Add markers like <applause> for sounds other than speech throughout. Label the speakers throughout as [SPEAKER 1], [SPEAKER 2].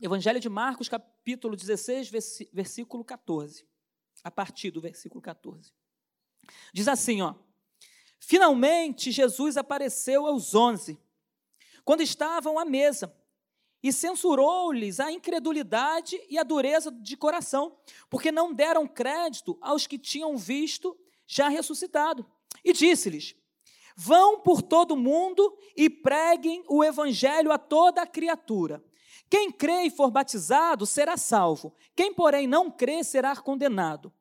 [SPEAKER 1] Evangelho de Marcos, capítulo 16, versículo 14. A partir do versículo 14. Diz assim, ó. Finalmente Jesus apareceu aos onze, quando estavam à mesa, e censurou-lhes a incredulidade e a dureza de coração, porque não deram crédito aos que tinham visto já ressuscitado. E disse-lhes: Vão por todo o mundo e preguem o evangelho a toda criatura. Quem crê e for batizado será salvo, quem, porém, não crê será condenado.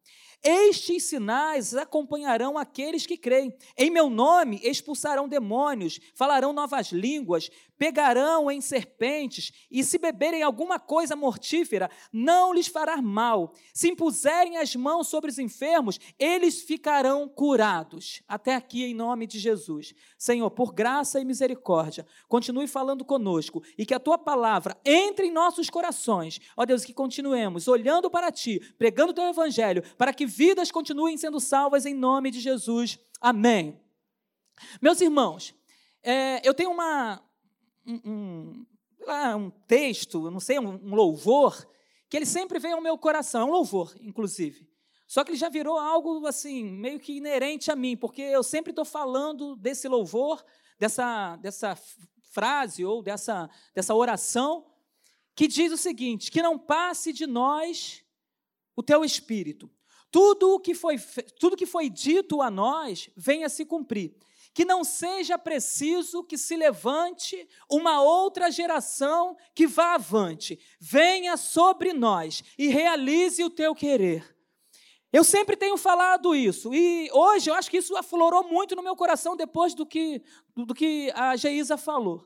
[SPEAKER 1] Estes sinais acompanharão aqueles que creem. Em meu nome expulsarão demônios, falarão novas línguas, pegarão em serpentes, e se beberem alguma coisa mortífera, não lhes fará mal. Se impuserem as mãos sobre os enfermos, eles ficarão curados. Até aqui, em nome de Jesus. Senhor, por graça e misericórdia, continue falando conosco e que a tua palavra entre em nossos corações. Ó Deus, que continuemos olhando para ti, pregando o teu evangelho, para que vidas continuem sendo salvas em nome de Jesus. Amém. Meus irmãos, é, eu tenho uma, um, um, um texto, não sei, um, um louvor, que ele sempre vem ao meu coração, é um louvor, inclusive. Só que ele já virou algo assim, meio que inerente a mim, porque eu sempre estou falando desse louvor, dessa, dessa frase ou dessa, dessa oração, que diz o seguinte: que não passe de nós o teu espírito. Tudo o que foi, tudo que foi dito a nós venha se cumprir que não seja preciso que se levante uma outra geração que vá avante. Venha sobre nós e realize o teu querer. Eu sempre tenho falado isso, e hoje eu acho que isso aflorou muito no meu coração depois do que, do que a Geisa falou.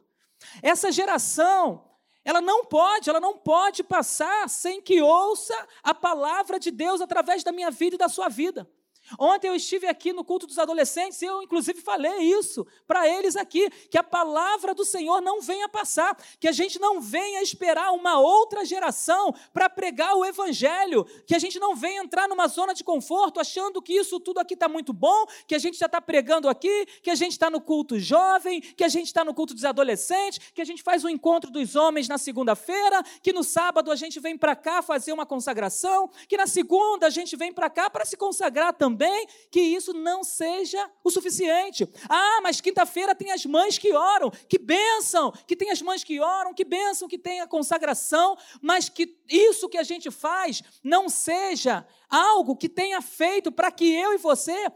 [SPEAKER 1] Essa geração, ela não pode, ela não pode passar sem que ouça a palavra de Deus através da minha vida e da sua vida. Ontem eu estive aqui no culto dos adolescentes e eu, inclusive, falei isso para eles aqui: que a palavra do Senhor não venha passar, que a gente não venha esperar uma outra geração para pregar o Evangelho, que a gente não venha entrar numa zona de conforto achando que isso tudo aqui está muito bom, que a gente já está pregando aqui, que a gente está no culto jovem, que a gente está no culto dos adolescentes, que a gente faz o encontro dos homens na segunda-feira, que no sábado a gente vem para cá fazer uma consagração, que na segunda a gente vem para cá para se consagrar também também que isso não seja o suficiente. Ah, mas quinta-feira tem as mães que oram, que benção, que tem as mães que oram, que benção, que tem a consagração, mas que isso que a gente faz não seja algo que tenha feito para que eu e você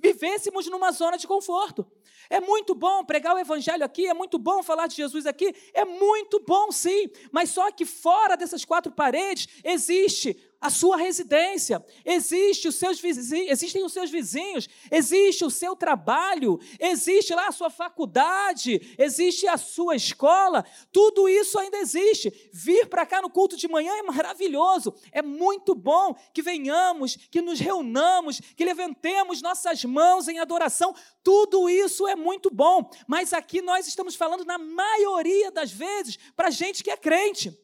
[SPEAKER 1] vivêssemos numa zona de conforto. É muito bom pregar o evangelho aqui, é muito bom falar de Jesus aqui, é muito bom sim, mas só que fora dessas quatro paredes existe a sua residência, existe os seus vizinhos, existem os seus vizinhos, existe o seu trabalho, existe lá a sua faculdade, existe a sua escola, tudo isso ainda existe. Vir para cá no culto de manhã é maravilhoso, é muito bom que venhamos, que nos reunamos, que levantemos nossas mãos em adoração, tudo isso é muito bom, mas aqui nós estamos falando, na maioria das vezes, para gente que é crente.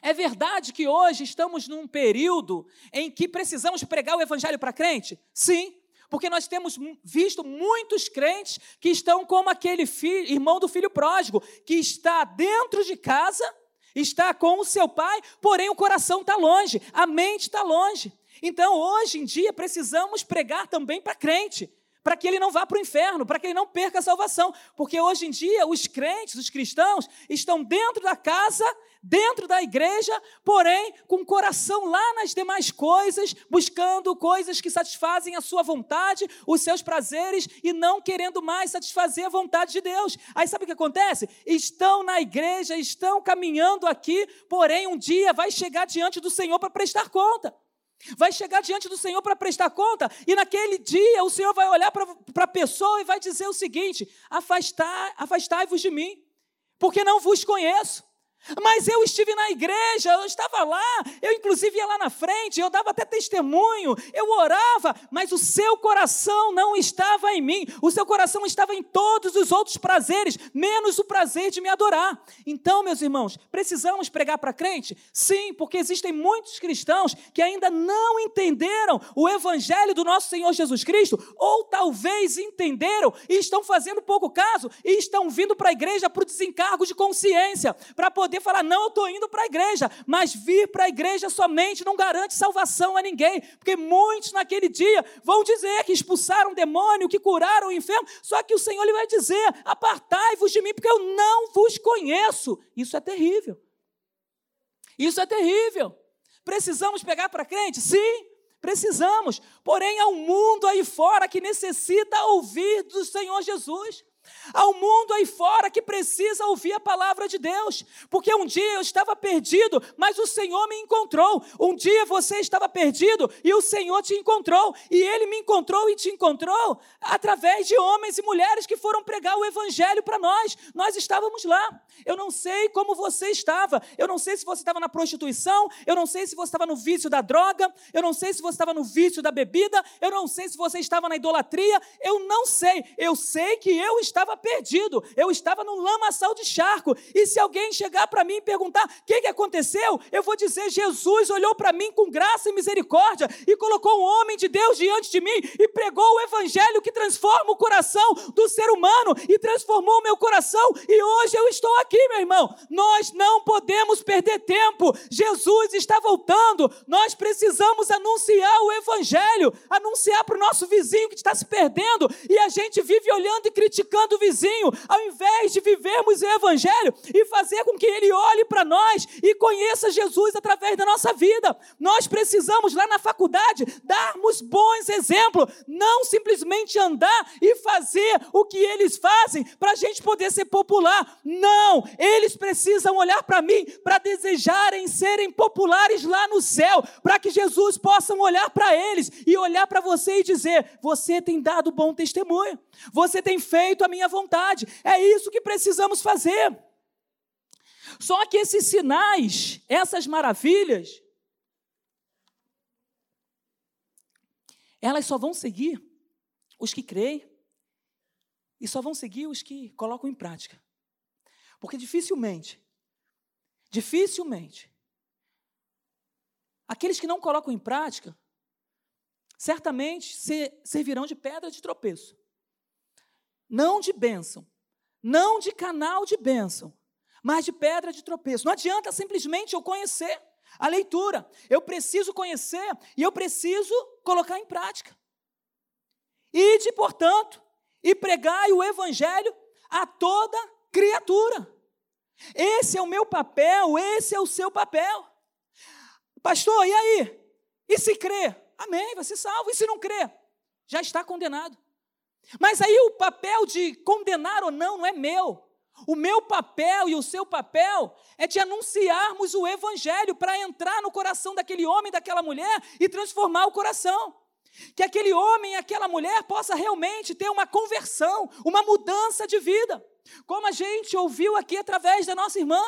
[SPEAKER 1] É verdade que hoje estamos num período em que precisamos pregar o evangelho para crente? Sim, porque nós temos visto muitos crentes que estão como aquele filho, irmão do filho pródigo, que está dentro de casa, está com o seu pai, porém o coração está longe, a mente está longe. Então, hoje em dia, precisamos pregar também para crente para que ele não vá para o inferno, para que ele não perca a salvação. Porque hoje em dia os crentes, os cristãos, estão dentro da casa, dentro da igreja, porém com o coração lá nas demais coisas, buscando coisas que satisfazem a sua vontade, os seus prazeres e não querendo mais satisfazer a vontade de Deus. Aí sabe o que acontece? Estão na igreja, estão caminhando aqui, porém um dia vai chegar diante do Senhor para prestar conta. Vai chegar diante do Senhor para prestar conta, e naquele dia o Senhor vai olhar para a pessoa e vai dizer o seguinte: afastai-vos de mim, porque não vos conheço. Mas eu estive na igreja, eu estava lá, eu inclusive ia lá na frente, eu dava até testemunho, eu orava, mas o seu coração não estava em mim, o seu coração estava em todos os outros prazeres, menos o prazer de me adorar. Então, meus irmãos, precisamos pregar para crente? Sim, porque existem muitos cristãos que ainda não entenderam o evangelho do nosso Senhor Jesus Cristo, ou talvez entenderam e estão fazendo pouco caso e estão vindo para a igreja para o desencargo de consciência, para poder poder falar, não, eu estou indo para a igreja, mas vir para a igreja somente não garante salvação a ninguém, porque muitos naquele dia vão dizer que expulsaram o demônio, que curaram o enfermo, só que o Senhor ele vai dizer: apartai-vos de mim, porque eu não vos conheço. Isso é terrível. Isso é terrível. Precisamos pegar para crente? Sim, precisamos. Porém, há um mundo aí fora que necessita ouvir do Senhor Jesus. Há um mundo aí fora que precisa ouvir a palavra de Deus, porque um dia eu estava perdido, mas o Senhor me encontrou. Um dia você estava perdido e o Senhor te encontrou, e Ele me encontrou e te encontrou através de homens e mulheres que foram pregar o Evangelho para nós. Nós estávamos lá. Eu não sei como você estava, eu não sei se você estava na prostituição, eu não sei se você estava no vício da droga, eu não sei se você estava no vício da bebida, eu não sei se você estava na idolatria, eu não sei. Eu sei que eu estava estava perdido, eu estava num lamaçal de charco. E se alguém chegar para mim e perguntar o que, que aconteceu, eu vou dizer: Jesus olhou para mim com graça e misericórdia e colocou um homem de Deus diante de mim e pregou o evangelho que transforma o coração do ser humano e transformou o meu coração. E hoje eu estou aqui, meu irmão. Nós não podemos perder tempo. Jesus está voltando. Nós precisamos anunciar o evangelho, anunciar para o nosso vizinho que está se perdendo e a gente vive olhando e criticando do vizinho, ao invés de vivermos o Evangelho e fazer com que ele olhe para nós e conheça Jesus através da nossa vida. Nós precisamos, lá na faculdade, darmos bons exemplos, não simplesmente andar e fazer o que eles fazem para a gente poder ser popular. Não, eles precisam olhar para mim para desejarem serem populares lá no céu, para que Jesus possa olhar para eles e olhar para você e dizer: Você tem dado bom testemunho, você tem feito a minha vontade. É isso que precisamos fazer. Só que esses sinais, essas maravilhas, elas só vão seguir os que creem e só vão seguir os que colocam em prática. Porque dificilmente, dificilmente, aqueles que não colocam em prática, certamente servirão de pedra de tropeço não de bênção, não de canal de bênção, mas de pedra de tropeço. Não adianta simplesmente eu conhecer a leitura, eu preciso conhecer e eu preciso colocar em prática. Ide, portanto, e pregai o evangelho a toda criatura. Esse é o meu papel, esse é o seu papel. Pastor, e aí? E se crê? Amém, vai ser salvo. E se não crê? Já está condenado. Mas aí o papel de condenar ou não não é meu. O meu papel e o seu papel é de anunciarmos o evangelho para entrar no coração daquele homem, daquela mulher e transformar o coração. Que aquele homem e aquela mulher possa realmente ter uma conversão, uma mudança de vida. Como a gente ouviu aqui através da nossa irmã,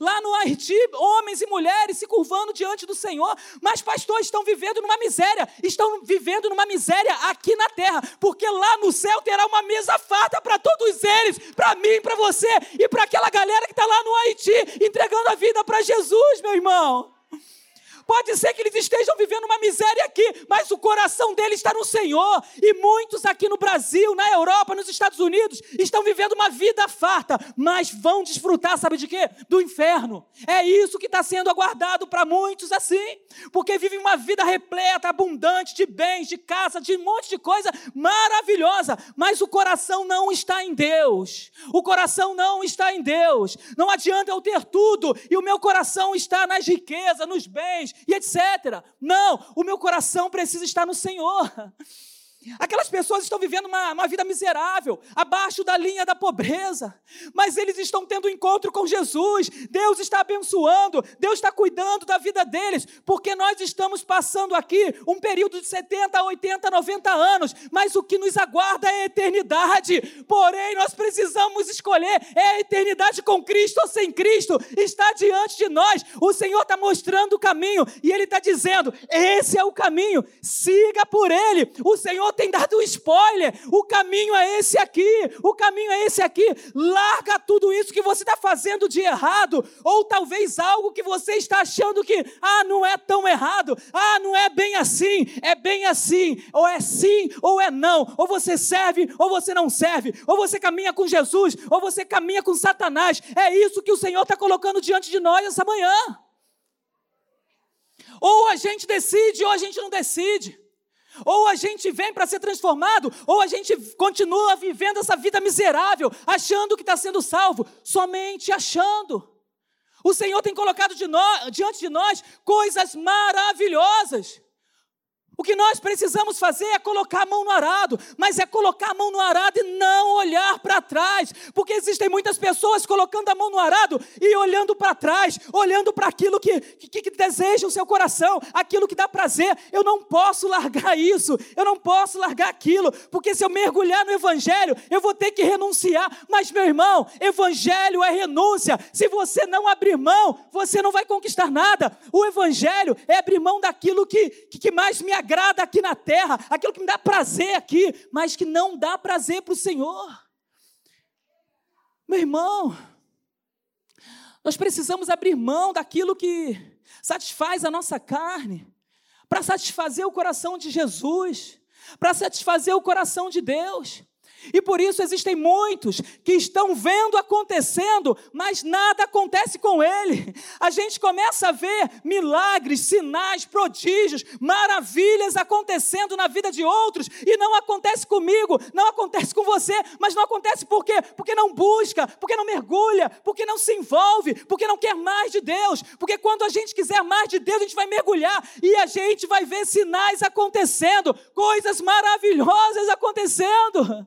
[SPEAKER 1] lá no Haiti, homens e mulheres se curvando diante do Senhor, mas pastores estão vivendo numa miséria, estão vivendo numa miséria aqui na terra, porque lá no céu terá uma mesa farta para todos eles, para mim, para você e para aquela galera que está lá no Haiti entregando a vida para Jesus, meu irmão. Pode ser que eles estejam vivendo uma miséria aqui, mas o coração deles está no Senhor. E muitos aqui no Brasil, na Europa, nos Estados Unidos, estão vivendo uma vida farta, mas vão desfrutar, sabe de quê? Do inferno. É isso que está sendo aguardado para muitos assim, porque vivem uma vida repleta, abundante de bens, de casa, de um monte de coisa maravilhosa, mas o coração não está em Deus. O coração não está em Deus. Não adianta eu ter tudo e o meu coração está nas riquezas, nos bens, e etc. Não, o meu coração precisa estar no Senhor. Aquelas pessoas estão vivendo uma, uma, vida miserável, abaixo da linha da pobreza, mas eles estão tendo um encontro com Jesus. Deus está abençoando, Deus está cuidando da vida deles, porque nós estamos passando aqui um período de 70, 80, 90 anos, mas o que nos aguarda é a eternidade. Porém, nós precisamos escolher: é a eternidade com Cristo ou sem Cristo, está diante de nós. O Senhor está mostrando o caminho e Ele está dizendo: esse é o caminho, siga por ele. O Senhor Senhor tem dado um spoiler. O caminho é esse aqui. O caminho é esse aqui. Larga tudo isso que você está fazendo de errado. Ou talvez algo que você está achando que, ah, não é tão errado. Ah, não é bem assim. É bem assim. Ou é sim ou é não. Ou você serve ou você não serve. Ou você caminha com Jesus ou você caminha com Satanás. É isso que o Senhor está colocando diante de nós essa manhã. Ou a gente decide ou a gente não decide. Ou a gente vem para ser transformado, ou a gente continua vivendo essa vida miserável, achando que está sendo salvo, somente achando. O Senhor tem colocado de nós, diante de nós coisas maravilhosas. O que nós precisamos fazer é colocar a mão no arado, mas é colocar a mão no arado e não olhar para trás, porque existem muitas pessoas colocando a mão no arado e olhando para trás, olhando para aquilo que, que, que, deseja o seu coração, aquilo que dá prazer. Eu não posso largar <laughs> isso, eu não posso largar aquilo, porque se eu mergulhar no Evangelho, eu vou ter que renunciar. Mas, meu irmão, Evangelho é renúncia. Se você não abrir mão, você não vai conquistar nada. O Evangelho é abrir mão daquilo que, que mais me agrada agrada aqui na terra, aquilo que me dá prazer aqui, mas que não dá prazer para o Senhor. Meu irmão, nós precisamos abrir mão daquilo que satisfaz a nossa carne, para satisfazer o coração de Jesus, para satisfazer o coração de Deus. E por isso existem muitos que estão vendo acontecendo, mas nada acontece com ele. A gente começa a ver milagres, sinais, prodígios, maravilhas acontecendo na vida de outros e não acontece comigo, não acontece com você, mas não acontece por quê? Porque não busca, porque não mergulha, porque não se envolve, porque não quer mais de Deus. Porque quando a gente quiser mais de Deus, a gente vai mergulhar e a gente vai ver sinais acontecendo, coisas maravilhosas acontecendo.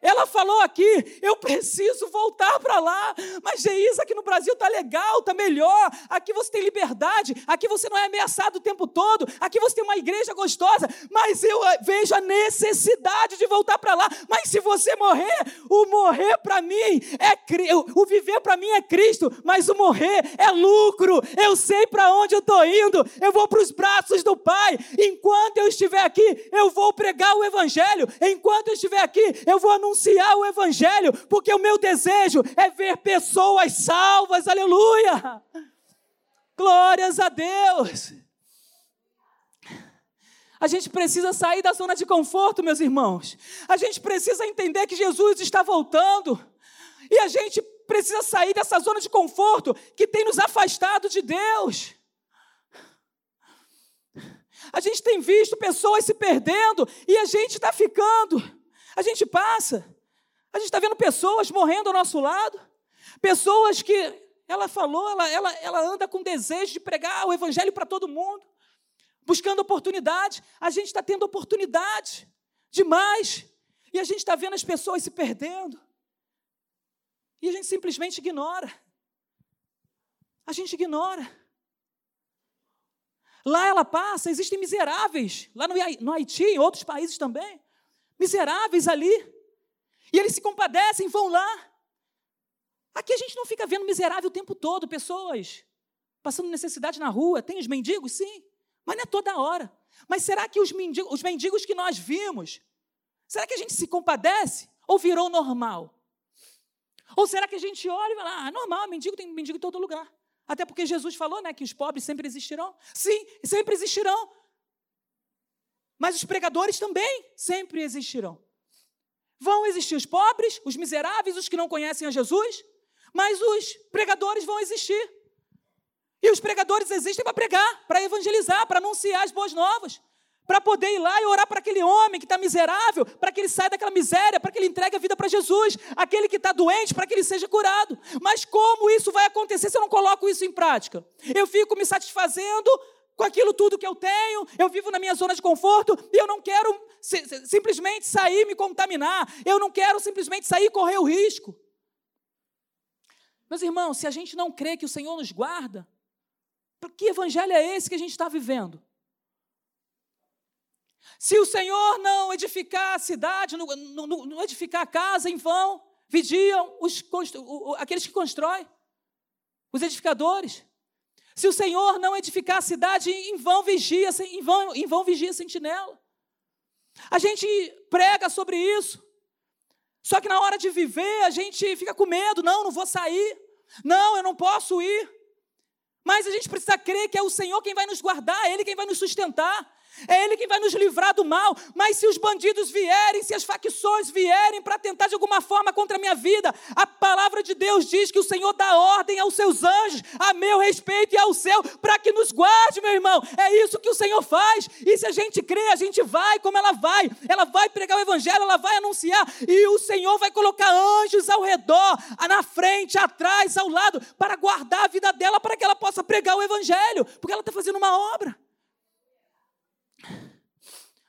[SPEAKER 1] Ela falou aqui, eu preciso voltar para lá. Mas Geisa, aqui no Brasil tá legal, tá melhor. Aqui você tem liberdade, aqui você não é ameaçado o tempo todo, aqui você tem uma igreja gostosa. Mas eu eh, vejo a necessidade de voltar para lá. Mas se você morrer, o morrer para mim é o viver para mim é Cristo, mas o morrer é lucro. Eu sei para onde eu estou indo. Eu vou para os braços do Pai. Enquanto eu estiver aqui, eu vou pregar o evangelho. Enquanto eu estiver aqui, eu vou anunciar o Evangelho, porque o meu desejo é ver pessoas salvas, aleluia! Glórias a Deus! A gente precisa sair da zona de conforto, meus irmãos. A gente precisa entender que Jesus está voltando. E a gente precisa sair dessa zona de conforto que tem nos afastado de Deus. A gente tem visto pessoas se perdendo e a gente está ficando. A gente passa, a gente está vendo pessoas morrendo ao nosso lado, pessoas que ela falou, ela, ela, ela anda com desejo de pregar o evangelho para todo mundo, buscando oportunidade. A gente está tendo oportunidade demais, e a gente está vendo as pessoas se perdendo, e a gente simplesmente ignora. A gente ignora. Lá ela passa, existem miseráveis, lá no Haiti, em outros países também miseráveis ali. E eles se compadecem, vão lá. Aqui a gente não fica vendo miserável o tempo todo, pessoas passando necessidade na rua. Tem os mendigos? Sim, mas não é toda hora. Mas será que os mendigos, os mendigos que nós vimos, será que a gente se compadece ou virou normal? Ou será que a gente olha e fala, ah, normal, mendigo tem mendigo em todo lugar. Até porque Jesus falou né, que os pobres sempre existirão. Sim, sempre existirão. Mas os pregadores também sempre existirão. Vão existir os pobres, os miseráveis, os que não conhecem a Jesus, mas os pregadores vão existir. E os pregadores existem para pregar, para evangelizar, para anunciar as boas novas, para poder ir lá e orar para aquele homem que está miserável, para que ele saia daquela miséria, para que ele entregue a vida para Jesus, aquele que está doente, para que ele seja curado. Mas como isso vai acontecer se eu não coloco isso em prática? Eu fico me satisfazendo com aquilo tudo que eu tenho, eu vivo na minha zona de conforto e eu não quero simplesmente sair me contaminar, eu não quero simplesmente sair correr o risco. Meus irmãos, se a gente não crê que o Senhor nos guarda, que evangelho é esse que a gente está vivendo? Se o Senhor não edificar a cidade, não, não, não edificar a casa, em vão vigiam os, aqueles que constroem, os edificadores. Se o Senhor não edificar a cidade, em vão vigia, em vão, em vão vigia a sentinela. A gente prega sobre isso. Só que na hora de viver, a gente fica com medo. Não, não vou sair. Não, eu não posso ir. Mas a gente precisa crer que é o Senhor quem vai nos guardar, é Ele quem vai nos sustentar. É Ele quem vai nos livrar do mal. Mas se os bandidos vierem, se as facções vierem para tentar de alguma forma contra a minha vida, a palavra de Deus diz que o Senhor dá ordem aos seus anjos, a meu respeito e ao seu, para que nos guarde, meu irmão. É isso que o Senhor faz. E se a gente crê, a gente vai como ela vai. Ela vai pregar o Evangelho, ela vai anunciar. E o Senhor vai colocar anjos ao redor, na frente, atrás, ao lado, para guardar a vida dela, para que ela possa pregar o Evangelho, porque ela está fazendo uma obra.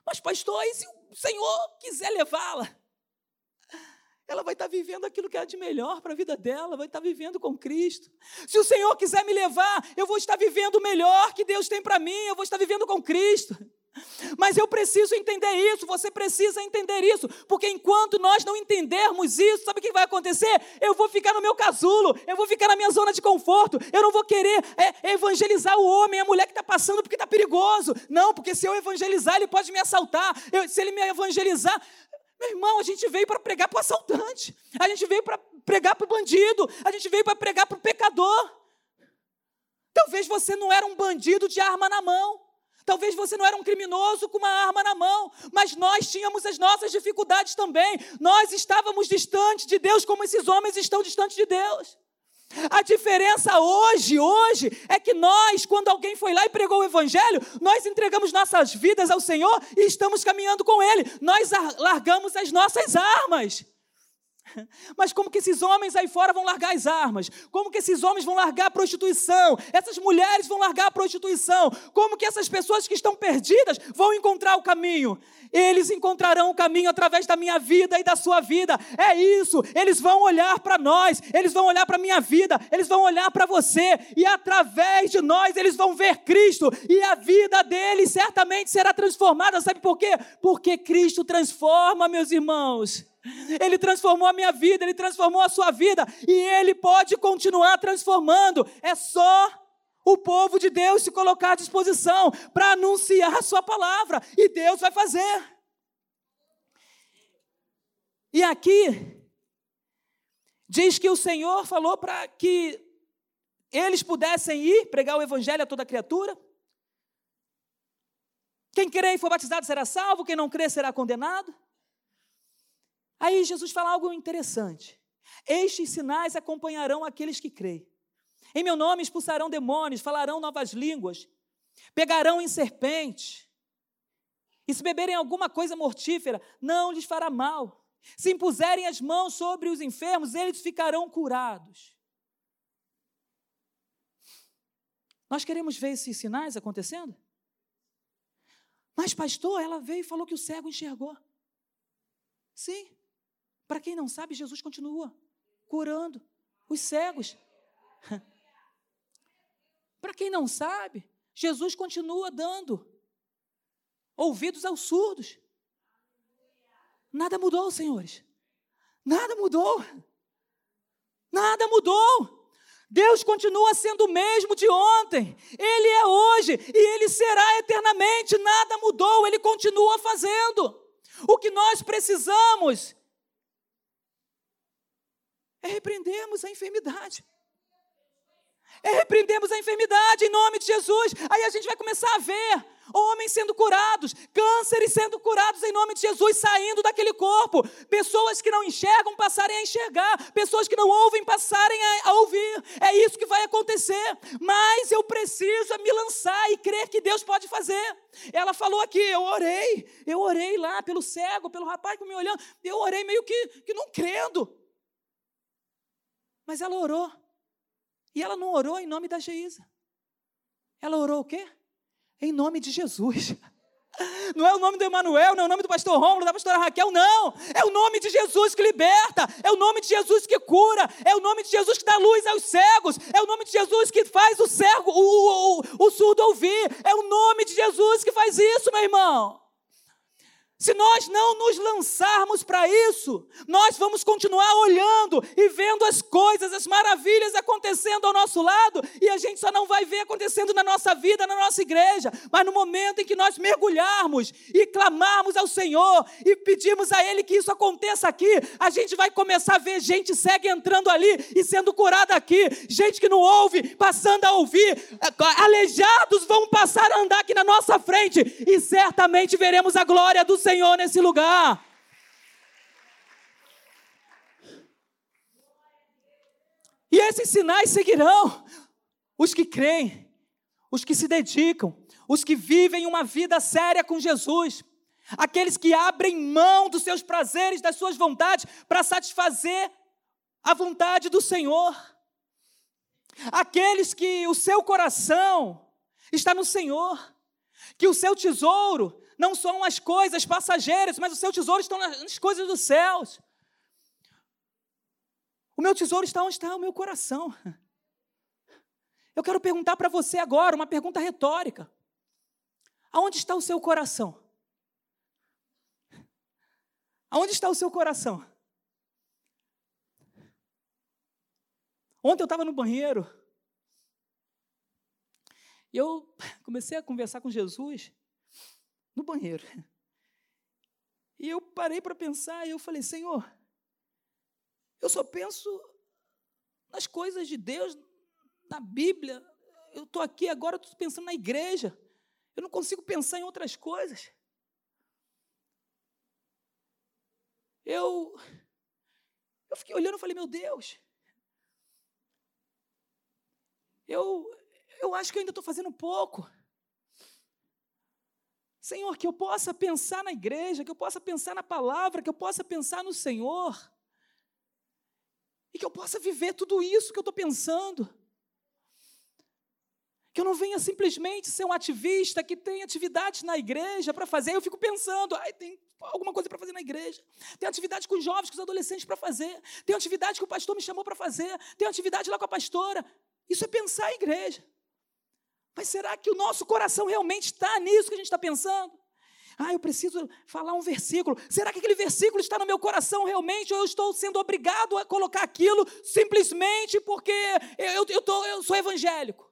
[SPEAKER 1] Mas, pastor, e se o Senhor quiser levá-la? Ela vai estar vivendo aquilo que é de melhor para a vida dela, vai estar vivendo com Cristo. Se o Senhor quiser me levar, eu vou estar vivendo o melhor que Deus tem para mim, eu vou estar vivendo com Cristo. Mas eu preciso entender isso, você precisa entender isso, porque enquanto nós não entendermos isso, sabe o que vai acontecer? Eu vou ficar no meu casulo, eu vou ficar na minha zona de conforto, eu não vou querer é, evangelizar o homem, a mulher que está passando porque está perigoso. Não, porque se eu evangelizar, ele pode me assaltar. Eu, se ele me evangelizar, meu irmão, a gente veio para pregar para o assaltante, a gente veio para pregar para o bandido, a gente veio para pregar para o pecador. Talvez você não era um bandido de arma na mão. Talvez você não era um criminoso com uma arma na mão, mas nós tínhamos as nossas dificuldades também. Nós estávamos distantes de Deus, como esses homens estão distantes de Deus. A diferença hoje, hoje, é que nós, quando alguém foi lá e pregou o Evangelho, nós entregamos nossas vidas ao Senhor e estamos caminhando com Ele. Nós largamos as nossas armas. <laughs> Mas como que esses homens aí fora vão largar as armas? Como que esses homens vão largar a prostituição? Essas mulheres vão largar a prostituição? Como que essas pessoas que estão perdidas vão encontrar o caminho? Eles encontrarão o caminho através da minha vida e da sua vida. É isso. Eles vão olhar para nós, eles vão olhar para a minha vida, eles vão olhar para você e através de nós eles vão ver Cristo e a vida deles certamente será transformada. Sabe por quê? Porque Cristo transforma, meus irmãos. Ele transformou a minha vida, ele transformou a sua vida e ele pode continuar transformando. É só o povo de Deus se colocar à disposição para anunciar a sua palavra e Deus vai fazer. E aqui diz que o Senhor falou para que eles pudessem ir pregar o evangelho a toda criatura. Quem crer e for batizado será salvo, quem não crer será condenado. Aí Jesus fala algo interessante. Estes sinais acompanharão aqueles que creem. Em meu nome expulsarão demônios, falarão novas línguas, pegarão em serpente. E se beberem alguma coisa mortífera, não lhes fará mal. Se impuserem as mãos sobre os enfermos, eles ficarão curados. Nós queremos ver esses sinais acontecendo? Mas, pastor, ela veio e falou que o cego enxergou. Sim. Para quem não sabe, Jesus continua curando os cegos. <laughs> Para quem não sabe, Jesus continua dando ouvidos aos surdos. Nada mudou, senhores. Nada mudou. Nada mudou. Deus continua sendo o mesmo de ontem. Ele é hoje e ele será eternamente. Nada mudou, ele continua fazendo. O que nós precisamos é repreendermos a enfermidade. É repreendemos a enfermidade em nome de Jesus. Aí a gente vai começar a ver homens sendo curados, cânceres sendo curados em nome de Jesus, saindo daquele corpo. Pessoas que não enxergam passarem a enxergar, pessoas que não ouvem passarem a, a ouvir. É isso que vai acontecer. Mas eu preciso me lançar e crer que Deus pode fazer. Ela falou aqui, eu orei, eu orei lá pelo cego, pelo rapaz que me olhando, eu orei meio que, que não crendo. Mas ela orou. E ela não orou em nome da Geisa. Ela orou o quê? Em nome de Jesus. <laughs> Não é o nome do Emanuel, não é o nome do pastor Rômulo, da pastora Raquel, não. É o nome de Jesus que liberta, é o nome de Jesus que cura, é o nome de Jesus que dá luz aos cegos, é o nome de Jesus que faz o cego, o, o, o surdo ouvir, é o nome de Jesus que faz isso, meu irmão. Se nós não nos lançarmos para isso, nós vamos continuar olhando e vendo as coisas, as maravilhas acontecendo ao nosso lado, e a gente só não vai ver acontecendo na nossa vida, na nossa igreja. Mas no momento em que nós mergulharmos e clamarmos ao Senhor e pedirmos a Ele que isso aconteça aqui, a gente vai começar a ver gente cega entrando ali e sendo curada aqui, gente que não ouve passando a ouvir, aleijados vão passar a andar aqui na nossa frente, e certamente veremos a glória do Senhor Senhor nesse lugar. E esses sinais seguirão os que creem, os que se dedicam, os que vivem uma vida séria com Jesus, aqueles que abrem mão dos seus prazeres, das suas vontades, para satisfazer a vontade do Senhor, aqueles que o seu coração está no Senhor, que o seu tesouro não são as coisas passageiras, mas o seu tesouro está nas coisas dos céus. O meu tesouro está onde está o meu coração. Eu quero perguntar para você agora uma pergunta retórica. Aonde está o seu coração? Aonde está o seu coração? Ontem eu estava no banheiro e eu comecei a conversar com Jesus banheiro. E eu parei para pensar e eu falei: Senhor, eu só penso nas coisas de Deus, na Bíblia. Eu estou aqui agora, estou pensando na igreja. Eu não consigo pensar em outras coisas. Eu, eu fiquei olhando e falei: Meu Deus, eu, eu acho que eu ainda estou fazendo pouco. Senhor, que eu possa pensar na igreja, que eu possa pensar na palavra, que eu possa pensar no Senhor. E que eu possa viver tudo isso que eu estou pensando. Que eu não venha simplesmente ser um ativista que tem atividades na igreja para fazer. Eu fico pensando, ai, tem alguma coisa para fazer na igreja. Tem atividade com os jovens, com os adolescentes para fazer. Tem atividade que o pastor me chamou para fazer. Tem atividade lá com a pastora. Isso é pensar a igreja. Mas será que o nosso coração realmente está nisso que a gente está pensando? Ah, eu preciso falar um versículo. Será que aquele versículo está no meu coração realmente? Ou eu estou sendo obrigado a colocar aquilo simplesmente porque eu, eu, tô, eu sou evangélico?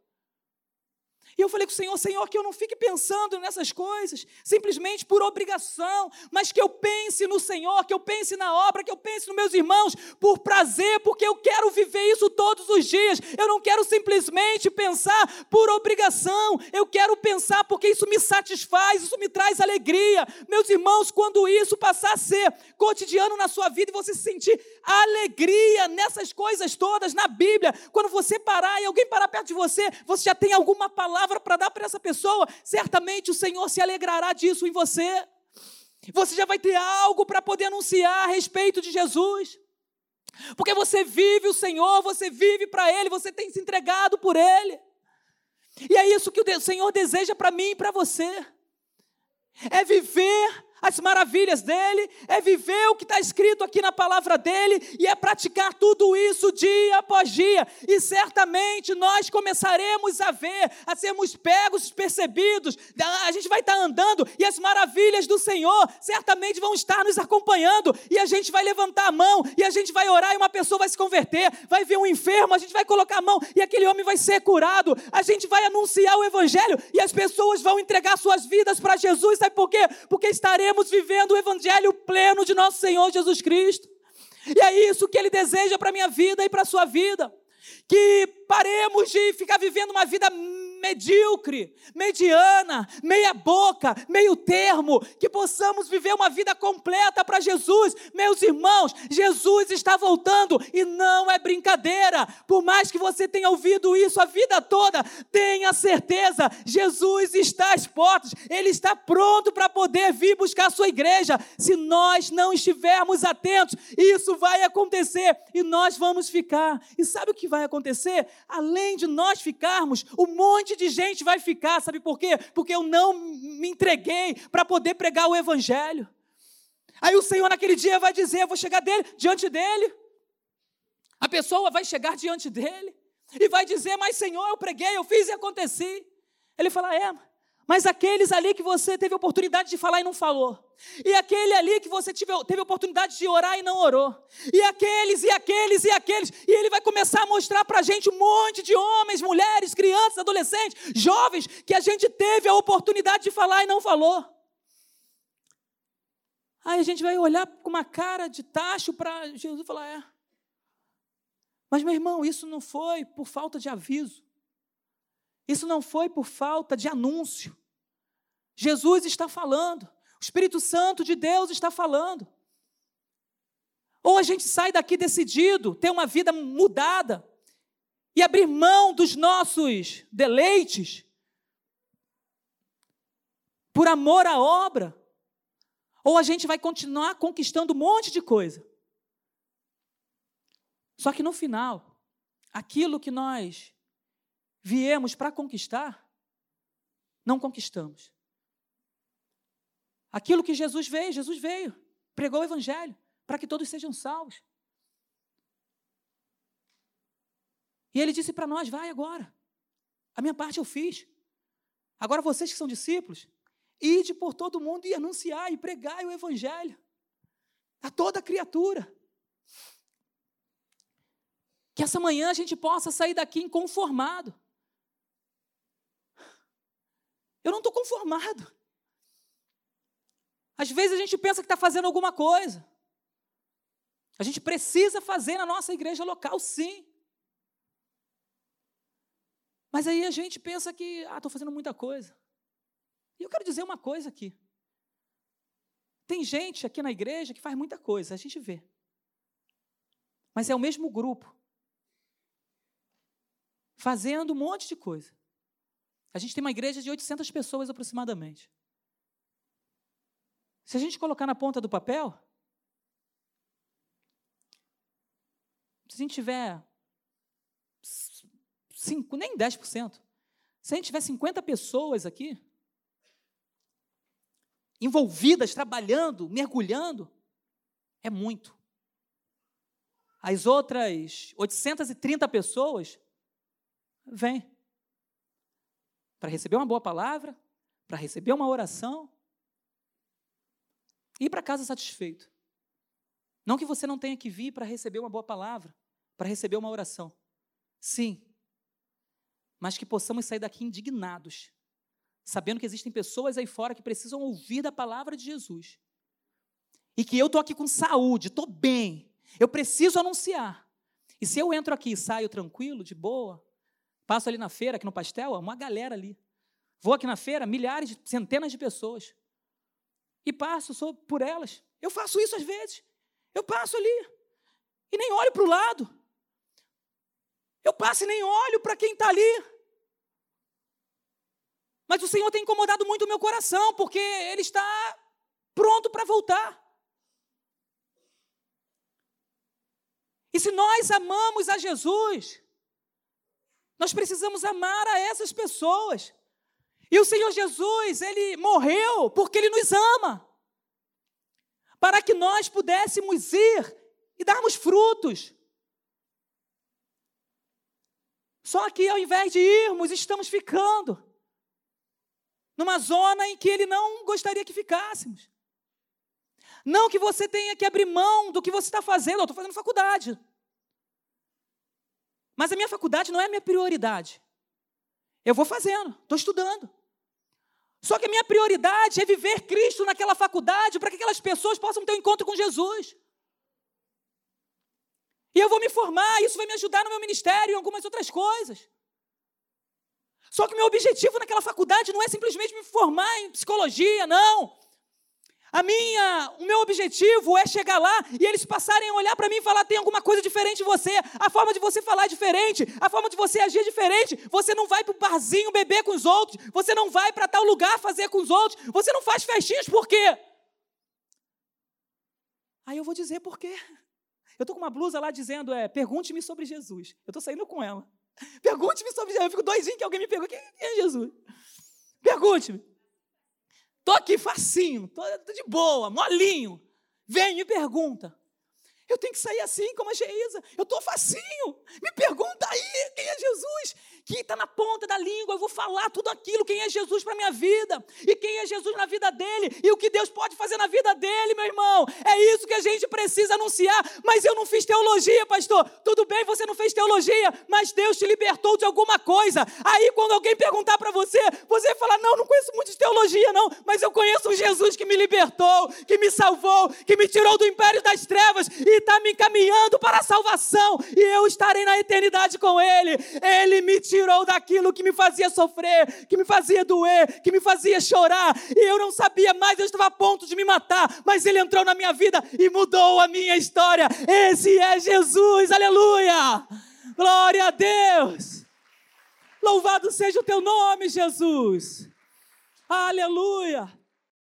[SPEAKER 1] E eu falei com o Senhor, Senhor, que eu não fique pensando nessas coisas, simplesmente por obrigação, mas que eu pense no Senhor, que eu pense na obra, que eu pense nos meus irmãos, por prazer, porque eu quero viver isso todos os dias. Eu não quero simplesmente pensar por obrigação, eu quero pensar porque isso me satisfaz, isso me traz alegria. Meus irmãos, quando isso passar a ser cotidiano na sua vida e você sentir alegria nessas coisas todas na Bíblia, quando você parar e alguém parar perto de você, você já tem alguma palavra palavra para dar para essa pessoa, certamente o Senhor se alegrará disso em você. Você já vai ter algo para poder anunciar a respeito de Jesus. Porque você vive o Senhor, você vive para Ele, você tem se entregado por Ele. E é isso que o Senhor deseja para mim e para você. É viver as maravilhas dele, é viver o que está escrito aqui na palavra dele e é praticar tudo isso dia após dia. E certamente nós começaremos a ver, a sermos pegos, percebidos. A gente vai estar tá andando e as maravilhas do Senhor certamente vão estar nos acompanhando. E a gente vai levantar a mão e a gente vai orar e uma pessoa vai se converter. Vai ver um enfermo, a gente vai colocar a mão e aquele homem vai ser curado. A gente vai anunciar o evangelho e as pessoas vão entregar suas vidas para Jesus. Sabe por quê? Porque estaremos estaremos vivendo o evangelho pleno de nosso Senhor Jesus Cristo. E é isso que ele deseja para a minha vida e para a sua vida. Que paremos de ficar vivendo uma vida medíocre, mediana, meia boca, meio termo, que possamos viver uma vida completa para Jesus. Meus irmãos, Jesus está voltando e não é brincadeira. Por mais que você tenha ouvido isso a vida toda, tenha certeza, Jesus está às portas, ele está pronto para poder vir buscar a sua igreja. Se nós não estivermos atentos, isso vai acontecer e nós vamos ficar. E sabe o que vai acontecer? Além de nós ficarmos, monte monte de gente vai ficar, sabe por quê? Porque eu não me entreguei para poder pregar o Evangelho. Aí o Senhor naquele dia vai dizer: Eu vou chegar dele, diante dele. A pessoa vai chegar diante dele e vai dizer: Mas Senhor, eu preguei, eu fiz e aconteci. Ele fala: É, Mas aqueles ali que você teve oportunidade de falar e não falou. E aquele ali que você teve, teve oportunidade de orar e não orou. E aqueles, e aqueles, e aqueles. E ele vai começar a mostrar para a gente um monte de homens, mulheres, crianças, adolescentes, jovens, que a gente teve a oportunidade de falar e não falou. Aí a gente vai olhar com uma cara de tacho para Jesus e falar: é. Mas, meu irmão, isso não foi por falta de aviso. Isso não foi por falta de anúncio. Jesus está falando, o Espírito Santo de Deus está falando. Ou a gente sai daqui decidido, ter uma vida mudada e abrir mão dos nossos deleites por amor à obra, ou a gente vai continuar conquistando um monte de coisa. Só que no final, aquilo que nós viemos para conquistar, não conquistamos. Aquilo que Jesus veio, Jesus veio, pregou o Evangelho, para que todos sejam salvos. E ele disse para nós: vai agora, a minha parte eu fiz. Agora vocês que são discípulos, ide por todo mundo e anunciar e pregar o Evangelho a toda criatura. Que essa manhã a gente possa sair daqui inconformado. Eu não estou conformado. Às vezes a gente pensa que está fazendo alguma coisa. A gente precisa fazer na nossa igreja local, sim. Mas aí a gente pensa que, ah, estou fazendo muita coisa. E eu quero dizer uma coisa aqui. Tem gente aqui na igreja que faz muita coisa, a gente vê. Mas é o mesmo grupo. Fazendo um monte de coisa. A gente tem uma igreja de 800 pessoas aproximadamente. Se a gente colocar na ponta do papel, se a gente tiver 5, nem 10%, se a gente tiver 50 pessoas aqui, envolvidas, trabalhando, mergulhando, é muito. As outras 830 pessoas, vêm para receber uma boa palavra, para receber uma oração ir para casa satisfeito. Não que você não tenha que vir para receber uma boa palavra, para receber uma oração. Sim. Mas que possamos sair daqui indignados, sabendo que existem pessoas aí fora que precisam ouvir da palavra de Jesus. E que eu estou aqui com saúde, estou bem, eu preciso anunciar. E se eu entro aqui e saio tranquilo, de boa, Passo ali na feira, aqui no pastel, uma galera ali. Vou aqui na feira, milhares, centenas de pessoas. E passo por elas. Eu faço isso às vezes. Eu passo ali. E nem olho para o lado. Eu passo e nem olho para quem está ali. Mas o Senhor tem incomodado muito o meu coração, porque Ele está pronto para voltar. E se nós amamos a Jesus, nós precisamos amar a essas pessoas. E o Senhor Jesus, ele morreu porque ele nos ama. Para que nós pudéssemos ir e darmos frutos. Só que ao invés de irmos, estamos ficando numa zona em que ele não gostaria que ficássemos. Não que você tenha que abrir mão do que você está fazendo, eu estou fazendo faculdade. Mas a minha faculdade não é a minha prioridade. Eu vou fazendo, estou estudando. Só que a minha prioridade é viver Cristo naquela faculdade para que aquelas pessoas possam ter um encontro com Jesus. E eu vou me formar, isso vai me ajudar no meu ministério e em algumas outras coisas. Só que o meu objetivo naquela faculdade não é simplesmente me formar em psicologia, não. A minha, o meu objetivo é chegar lá e eles passarem a olhar para mim e falar: tem alguma coisa diferente em você, a forma de você falar é diferente, a forma de você agir é diferente. Você não vai para o barzinho beber com os outros, você não vai para tal lugar fazer com os outros, você não faz festinhas por quê? Aí eu vou dizer por quê. Eu estou com uma blusa lá dizendo: é, pergunte-me sobre Jesus. Eu estou saindo com ela. Pergunte-me sobre Jesus. Eu fico doidinho que alguém me pergunta: quem é Jesus? Pergunte-me. Estou aqui facinho, estou de boa, molinho. Vem, me pergunta. Eu tenho que sair assim como a Geisa. Eu estou facinho. Me pergunta aí quem é Jesus. Que está na ponta da língua. Eu vou falar tudo aquilo, quem é Jesus para a minha vida, e quem é Jesus na vida dele, e o que Deus pode fazer na vida dele, meu irmão. É isso que a gente precisa anunciar. Mas eu não fiz teologia, pastor. Tudo bem, você não fez teologia, mas Deus te libertou de alguma coisa. Aí, quando alguém perguntar para você, você fala: Não, não conheço muito de teologia, não, mas eu conheço um Jesus que me libertou, que me salvou, que me tirou do império das trevas e está me encaminhando para a salvação, e eu estarei na eternidade com Ele. Ele me tirou daquilo que me fazia sofrer, que me fazia doer, que me fazia chorar, e eu não sabia mais, eu estava a ponto de me matar, mas Ele entrou na minha vida e mudou a minha história. Esse é Jesus, aleluia! Glória a Deus! Louvado seja o teu nome, Jesus! Aleluia!